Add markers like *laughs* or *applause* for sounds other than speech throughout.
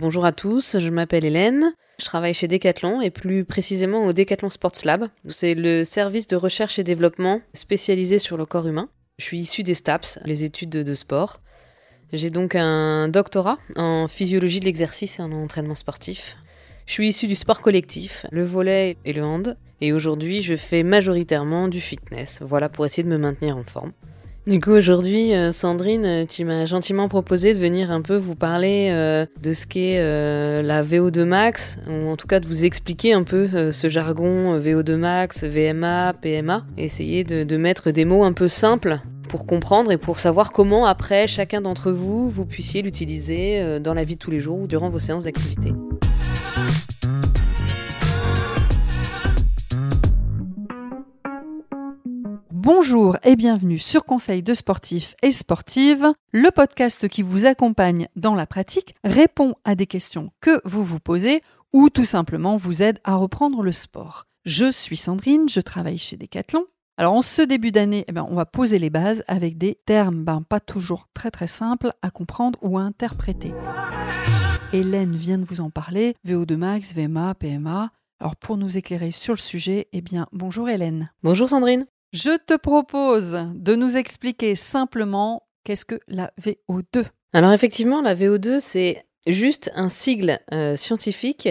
Bonjour à tous, je m'appelle Hélène. Je travaille chez Decathlon et plus précisément au Decathlon Sports Lab. C'est le service de recherche et développement spécialisé sur le corps humain. Je suis issue des STAPS, les études de, sport. J'ai donc un doctorat en physiologie de l'exercice et en entraînement sportif. Je suis issue du sport collectif, le volet et le hand. Et aujourd'hui, je fais majoritairement du fitness. Voilà pour essayer de me maintenir en forme. Du coup, aujourd'hui, euh, Sandrine, euh, tu m'as gentiment proposé de venir un peu vous parler euh, de ce qu'est la VO2 max, ou en tout cas de vous expliquer un peu ce jargon VO2 max, VMA, PMA, essayer de, de mettre des mots un peu simples pour comprendre et pour savoir comment après chacun d'entre vous, vous puissiez l'utiliser dans la vie de tous les jours ou durant vos séances d'activité. Bonjour et bienvenue sur Conseil de sportifs et sportives, le podcast qui vous accompagne dans la pratique, répond à des questions que vous vous posez ou tout simplement vous aide à reprendre le sport. Je suis Sandrine, je travaille chez Decathlon. Alors en ce début d'année, eh ben, on va poser les bases avec des termes ben, pas toujours très très simples à comprendre ou à interpréter. Hélène vient de vous en parler, VO2 max, VMA, PMA. Alors pour nous éclairer sur le sujet, eh bien bonjour Hélène. Bonjour Sandrine. Je te propose de nous expliquer simplement qu'est-ce que la VO2. Alors effectivement, la VO2, c'est juste un sigle euh, scientifique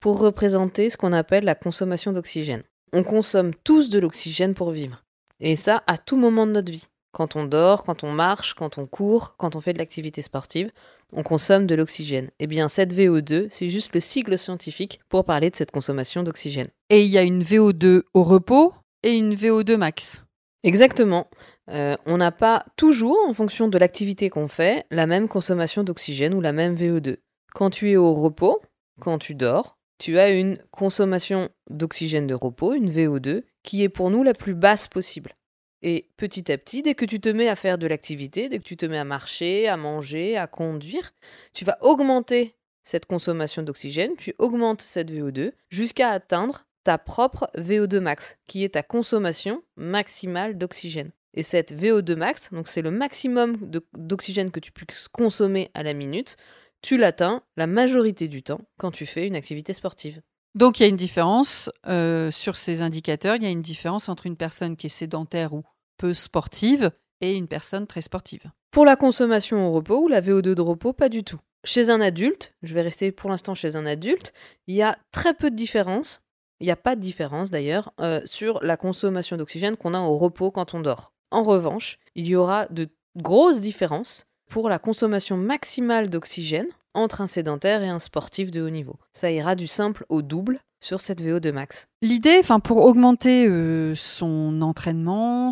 pour représenter ce qu'on appelle la consommation d'oxygène. On consomme tous de l'oxygène pour vivre. Et ça à tout moment de notre vie. Quand on dort, quand on marche, quand on court, quand on fait de l'activité sportive, on consomme de l'oxygène. Eh bien, cette VO2, c'est juste le sigle scientifique pour parler de cette consommation d'oxygène. Et il y a une VO2 au repos, et une VO2 max. Exactement. Euh, on n'a pas toujours, en fonction de l'activité qu'on fait, la même consommation d'oxygène ou la même VO2. Quand tu es au repos, quand tu dors, tu as une consommation d'oxygène de repos, une VO2, qui est pour nous la plus basse possible. Et petit à petit, dès que tu te mets à faire de l'activité, dès que tu te mets à marcher, à manger, à conduire, tu vas augmenter cette consommation d'oxygène, tu augmentes cette VO2 jusqu'à atteindre ta propre VO2 max, qui est ta consommation maximale d'oxygène. Et cette VO2 max, donc c'est le maximum d'oxygène que tu puisses consommer à la minute, tu l'atteins la majorité du temps quand tu fais une activité sportive. Donc il y a une différence euh, sur ces indicateurs, il y a une différence entre une personne qui est sédentaire ou peu sportive et une personne très sportive. Pour la consommation au repos ou la VO2 de repos, pas du tout. Chez un adulte, je vais rester pour l'instant chez un adulte, il y a très peu de différence il n'y a pas de différence d'ailleurs euh, sur la consommation d'oxygène qu'on a au repos quand on dort. En revanche, il y aura de grosses différences pour la consommation maximale d'oxygène entre un sédentaire et un sportif de haut niveau. Ça ira du simple au double sur cette VO2 max. L'idée, enfin pour augmenter euh, son entraînement,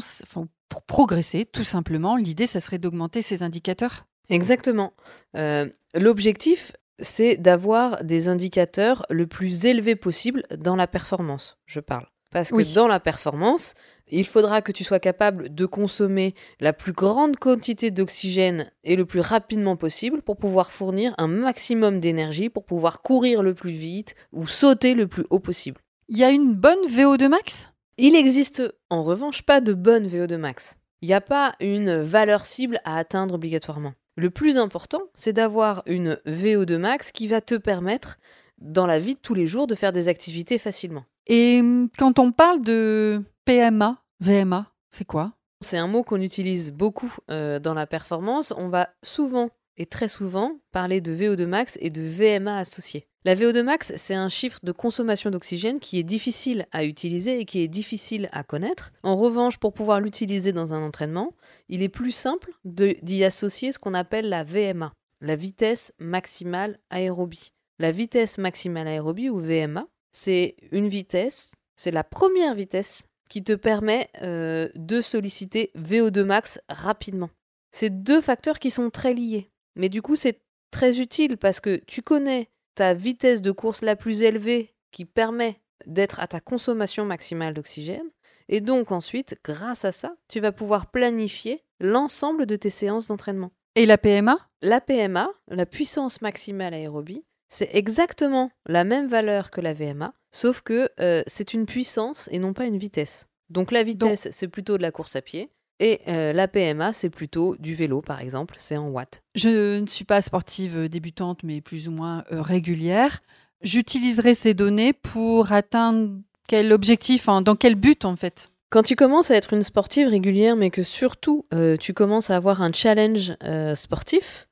pour progresser tout simplement, l'idée, ça serait d'augmenter ses indicateurs Exactement. Euh, l'objectif, c'est d'avoir des indicateurs le plus élevés possible dans la performance, je parle. Parce que dans la performance, il faudra que tu sois capable de consommer la plus grande quantité d'oxygène et le plus rapidement possible pour pouvoir fournir un maximum d'énergie, pour pouvoir courir le plus vite ou sauter le plus haut possible. Il y a une bonne VO2 max? Il existe en revanche pas de bonne VO2 max. Il n'y a pas une valeur cible à atteindre obligatoirement. Le plus important, c'est d'avoir une VO2 max qui va te permettre, dans la vie de tous les jours, de faire des activités facilement. Et hum, quand on parle de PMA, VMA, c'est quoi? C'est un mot qu'on utilise beaucoup euh, dans la performance. On va souvent et très souvent parler de VO2 max et de VMA associés. La VO2 max, c'est un chiffre de consommation d'oxygène qui est difficile à utiliser et qui est difficile à connaître. En revanche, pour pouvoir l'utiliser dans un entraînement, il est plus simple d'y associer ce qu'on appelle la VMA, la vitesse maximale aérobie. La vitesse maximale aérobie ou VMA, c'est une vitesse, c'est la première vitesse qui te permet euh, de solliciter VO2 max rapidement. C'est deux facteurs qui sont très liés. Mais du coup, c'est très utile parce que tu connais ta vitesse de course la plus élevée qui permet d'être à ta consommation maximale d'oxygène. Et donc ensuite, grâce à ça, tu vas pouvoir planifier l'ensemble de tes séances d'entraînement. Et la PMA La PMA, la puissance maximale aérobie, c'est exactement la même valeur que la VMA, sauf que euh, c'est une puissance et non pas une vitesse. Donc la vitesse, c'est plutôt de la course à pied. Et euh, la PMA, c'est plutôt du vélo, par exemple, c'est en watts. Je ne suis pas sportive débutante, mais plus ou moins régulière. J'utiliserai ces données pour atteindre quel objectif, dans quel but en fait? Quand tu commences à être une sportive régulière, mais que surtout tu commences à avoir un challenge sportif,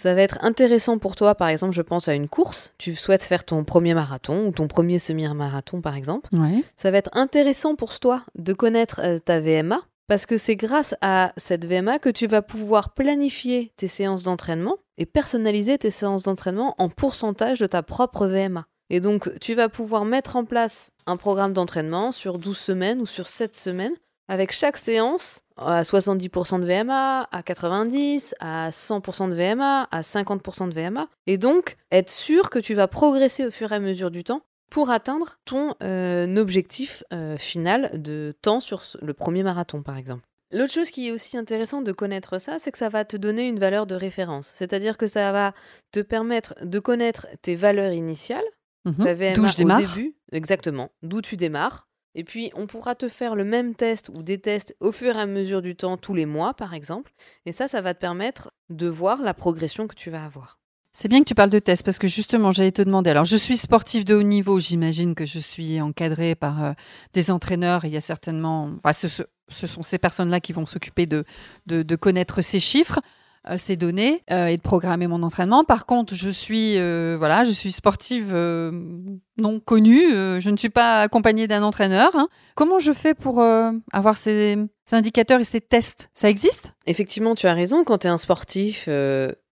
ça va être intéressant pour toi, par exemple, je pense à une course, tu souhaites faire ton premier marathon ou ton premier semi-marathon, par exemple. Ça va être intéressant pour toi de connaître euh, ta VMA, parce que c'est grâce à cette VMA que tu vas pouvoir planifier tes séances d'entraînement et personnaliser tes séances d'entraînement en pourcentage de ta propre VMA. Et donc, tu vas pouvoir mettre en place un programme d'entraînement sur 12 semaines ou sur 7 semaines avec chaque séance à 70% de VMA, à 90%, à 100% de VMA, à 50% de VMA. Et donc, être sûr que tu vas progresser au fur et à mesure du temps pour atteindre ton euh, objectif euh, final de temps sur le premier marathon, par exemple. L'autre chose qui est aussi intéressant de connaître ça, c'est que ça va te donner une valeur de référence. C'est-à-dire que ça va te permettre de connaître tes valeurs initiales, mmh ta VMA au début, exactement, d'où tu démarres, et puis, on pourra te faire le même test ou des tests au fur et à mesure du temps, tous les mois, par exemple. Et ça, ça va te permettre de voir la progression que tu vas avoir. C'est bien que tu parles de tests parce que justement, j'allais te demander. Alors, je suis sportif de haut niveau. J'imagine que je suis encadré par euh, des entraîneurs. il y a certainement. Enfin, ce, sont ces personnes-là qui vont s'occuper de, connaître ces chiffres. Euh, ces données euh, et de programmer mon entraînement. Par contre, je suis voilà, je suis sportive non connue. je ne suis pas accompagnée d'un entraîneur. Hein. Comment je fais pour avoir ces, ces, indicateurs et ces tests? Ça existe? Effectivement, tu as raison. Quand tu es un sportif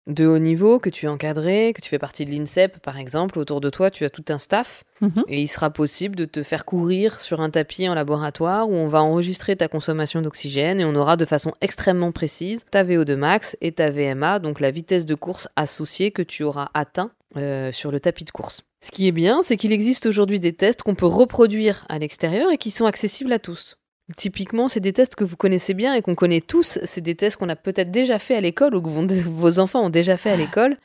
de haut niveau, que tu es encadré, que tu fais partie de l'INSEP par exemple, autour de toi tu as tout un staff mhm. et il sera possible de te faire courir sur un tapis en laboratoire où on va enregistrer ta consommation d'oxygène et on aura de façon extrêmement précise ta VO2 max et ta VMA, donc la vitesse de course associée que tu auras atteint euh, sur le tapis de course. Ce qui est bien, c'est qu'il existe aujourd'hui des tests qu'on peut reproduire à l'extérieur et qui sont accessibles à tous. Typiquement, c'est des tests que vous connaissez bien et qu'on connaît tous. C'est des tests qu'on a peut-être déjà fait à l'école ou que *laughs* vos enfants ont déjà fait à l'école,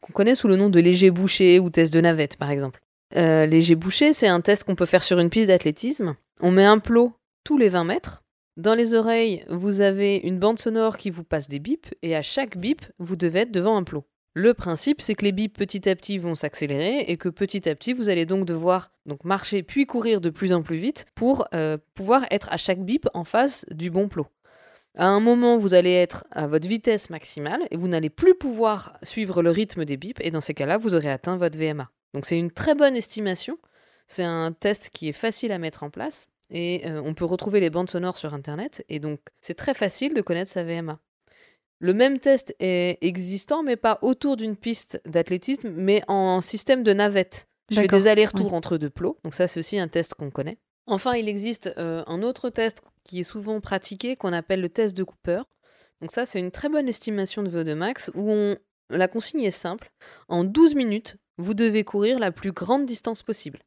qu'on connaît sous le nom de léger bouché ou test de navette, par exemple. Euh, léger bouché, c'est un test qu'on peut faire sur une piste d'athlétisme. On met un plot tous les 20 mètres. Dans les oreilles, vous avez une bande sonore qui vous passe des bips, et à chaque bip, vous devez être devant un plot. Le principe, c'est que les bips petit à petit vont s'accélérer et que petit à petit, vous allez donc devoir marcher puis courir de plus en plus vite pour euh, pouvoir être à chaque bip en face du bon plot. À un moment, vous allez être à votre vitesse maximale et vous n'allez plus pouvoir suivre le rythme des bips et dans ces cas-là, vous aurez atteint votre VMA. Donc c'est une très bonne estimation. C'est un test qui est facile à mettre en place et euh, on peut retrouver les bandes sonores sur Internet et donc c'est très facile de connaître sa VMA. Le même test est existant, mais pas autour d'une piste d'athlétisme, mais en système de navette. Je fais des allers-retours entre deux plots, donc ça c'est aussi un test qu'on connaît. Enfin, il existe euh, un autre test qui est souvent pratiqué, qu'on appelle le test de Cooper. Donc ça, c'est une très bonne estimation de VO2 max, où on... la consigne est simple. En 12 minutes, vous devez courir la plus grande distance possible.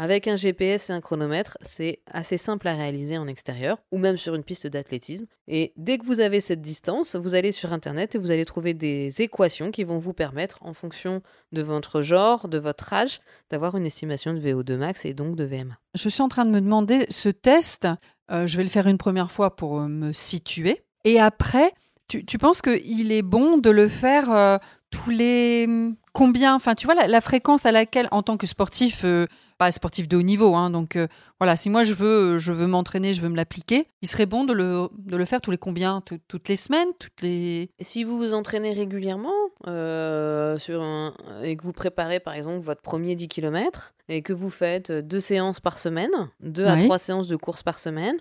Avec un GPS et un chronomètre, c'est assez simple à réaliser en extérieur ou même sur une piste d'athlétisme. Et dès que vous avez cette distance, vous allez sur Internet et vous allez trouver des équations qui vont vous permettre, en fonction de votre genre, de votre âge, d'avoir une estimation de VO2 max et donc de VMA. Je suis en train de me demander, ce test, euh, je vais le faire une première fois pour euh, me situer. Et après, tu, penses qu'il est bon de le faire euh, tous les combien Enfin, tu vois, la, fréquence à laquelle, en tant que sportif, pas sportif de haut niveau. Hein, donc euh, voilà, si moi je veux, je veux m'entraîner, je veux me l'appliquer, il serait bon de le, de le faire tous les combien Toutes les semaines toutes les... Si vous vous entraînez régulièrement euh, sur et que vous préparez par exemple votre premier 10 km et que vous faites deux séances par semaine, deux à trois séances de course par semaine,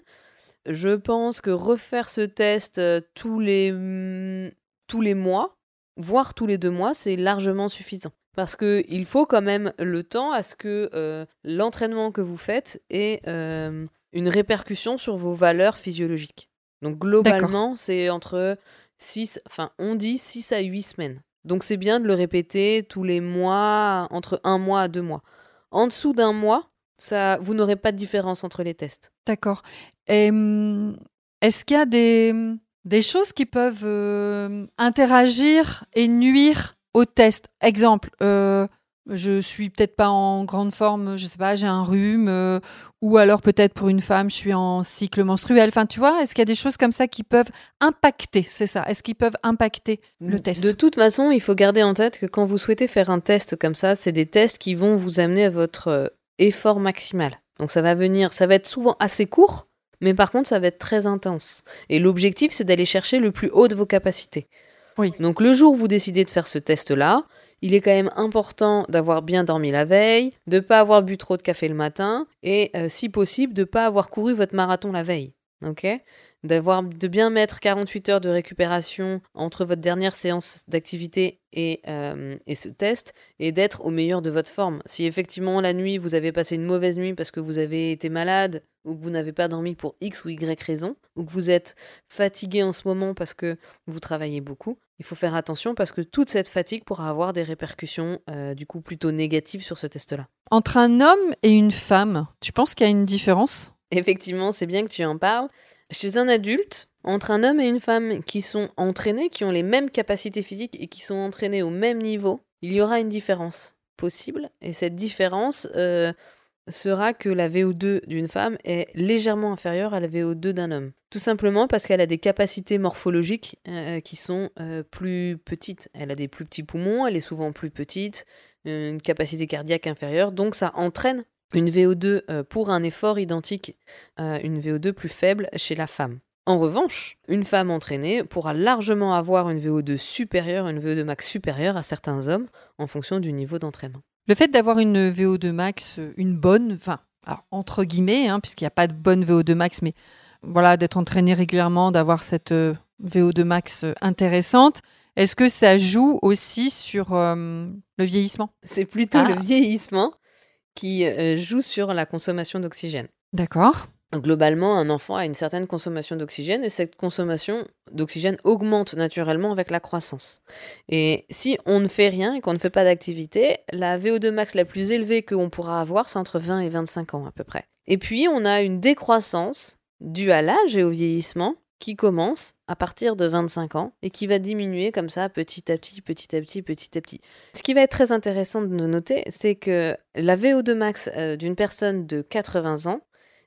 je pense que refaire ce test euh, tous les, mm, tous les mois, voire tous les deux mois, c'est largement suffisant parce qu'il faut quand même le temps à ce que euh, l'entraînement que vous faites ait euh, une répercussion sur vos valeurs physiologiques. Donc globalement, c'est entre 6, enfin on dit 6 à 8 semaines. Donc c'est bien de le répéter tous les mois, entre un mois à deux mois. En dessous d'un mois, ça, vous n'aurez pas de différence entre les tests. D'accord. Hum, est-ce qu'il y a des, des choses qui peuvent euh, interagir et nuire au test. Exemple, euh, je suis peut-être pas en grande forme, je sais pas, j'ai un rhume, euh, ou alors peut-être pour une femme, je suis en cycle menstruel. Enfin, tu vois, est-ce qu'il y a des choses comme ça qui peuvent impacter, c'est ça, est-ce qu'ils peuvent impacter le test? De toute façon, il faut garder en tête que quand vous souhaitez faire un test comme ça, c'est des tests qui vont vous amener à votre effort maximal. Donc ça va venir, ça va être souvent assez court, mais par contre, ça va être très intense. Et l'objectif, c'est d'aller chercher le plus haut de vos capacités. Oui. Donc le jour où vous décidez de faire ce test-là, il est quand même important d'avoir bien dormi la veille, de ne pas avoir bu trop de café le matin et euh, si possible de ne pas avoir couru votre marathon la veille. OK? D'avoir de bien mettre 48 heures de récupération entre votre dernière séance d'activité et, euh, et ce test et d'être au meilleur de votre forme. Si effectivement la nuit vous avez passé une mauvaise nuit parce que vous avez été malade ou que vous n'avez pas dormi pour X ou Y raison, ou que vous êtes fatigué en ce moment parce que vous travaillez beaucoup, il faut faire attention parce que toute cette fatigue pourra avoir des répercussions euh, du coup plutôt négatives sur ce test-là. Entre un homme et une femme, tu penses qu'il y a une différence? Effectivement, c'est bien que tu en parles. Chez un adulte, entre un homme et une femme qui sont entraînés, qui ont les mêmes capacités physiques et qui sont entraînés au même niveau, il y aura une différence possible. Et cette différence, euh, sera que la VO2 d'une femme est légèrement inférieure à la VO2 d'un homme. Tout simplement parce qu'elle a des capacités morphologiques euh, qui sont euh, plus petites. Elle a des plus petits poumons, elle est souvent plus petite, une capacité cardiaque inférieure, donc ça entraîne une VO2 euh, pour un effort identique à une VO2 plus faible chez la femme. En revanche, une femme entraînée pourra largement avoir une VO2 supérieure, une VO2 max supérieure à certains hommes en fonction du niveau d'entraînement. Le fait d'avoir une VO2 max, une bonne, enfin, entre guillemets, hein, puisqu'il n'y a pas de bonne VO2 max, mais voilà, d'être entraîné régulièrement, d'avoir cette euh, VO2 max euh, intéressante, est-ce que ça joue aussi sur euh, le vieillissement? C'est plutôt le ah. vieillissement qui joue sur la consommation d'oxygène. D'accord. Globalement, un enfant a une certaine consommation d'oxygène et cette consommation d'oxygène augmente naturellement avec la croissance. Et si on ne fait rien et qu'on ne fait pas d'activité, la VO2 max la plus élevée qu'on pourra avoir, c'est entre 20 et 25 ans à peu près. Et puis, on a une décroissance due à l'âge et au vieillissement qui commence à partir de 25 ans et qui va diminuer comme ça petit à petit, petit à petit, petit à petit. Ce qui va être très intéressant de noter, c'est que la VO2 max euh, d'une personne de 80 ans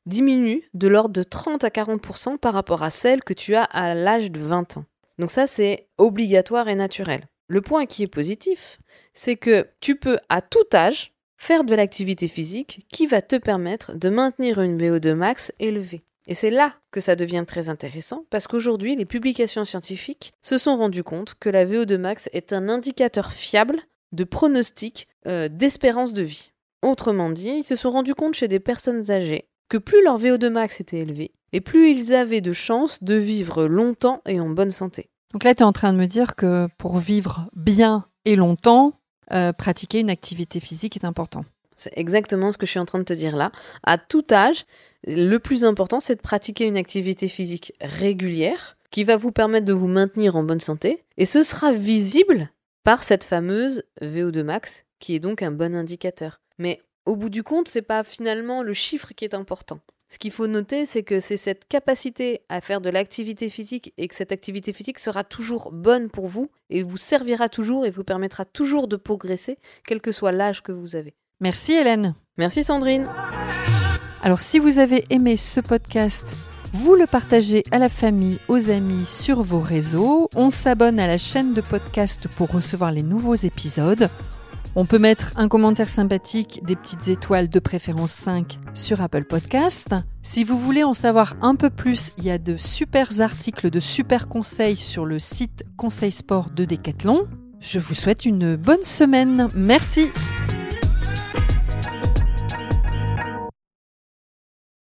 diminue de l'ordre de 30 à 40% par rapport à celle que tu as à l'âge de 20 ans. Donc ça, c'est obligatoire et naturel. Le point qui est positif, c'est que tu peux à tout âge faire de l'activité physique qui va te permettre de maintenir une VO2 max élevée. Et c'est là que ça devient très intéressant parce qu'aujourd'hui, les publications scientifiques se sont rendues compte que la VO2 max est un indicateur fiable de pronostic euh, d'espérance de vie. Autrement dit, ils se sont rendus compte chez des personnes âgées que plus leur VO2 max était élevé, et plus ils avaient de chances de vivre longtemps et en bonne santé. Donc là, tu es en train de me dire que pour vivre bien et longtemps, euh, pratiquer une activité physique est important. C'est exactement ce que je suis en train de te dire là. À tout âge, le plus important, c'est de pratiquer une activité physique régulière qui va vous permettre de vous maintenir en bonne santé. Et ce sera visible par cette fameuse VO2 max, qui est donc un bon indicateur. Mais au bout du compte, c'est pas finalement le chiffre qui est important. Ce qu'il faut noter, c'est que c'est cette capacité à faire de l'activité physique et que cette activité physique sera toujours bonne pour vous et vous servira toujours et vous permettra toujours de progresser, quel que soit l'âge que vous avez. Merci Hélène. Merci Sandrine. Alors si vous avez aimé ce podcast, vous le partagez à la famille, aux amis, sur vos réseaux. On s'abonne à la chaîne de podcast pour recevoir les nouveaux épisodes. On peut mettre un commentaire sympathique, des petites étoiles de préférence 5 sur Apple Podcast. Si vous voulez en savoir un peu plus, il y a de super articles, de super conseils sur le site Conseil Sport de Decathlon. Je vous souhaite une bonne semaine. Merci.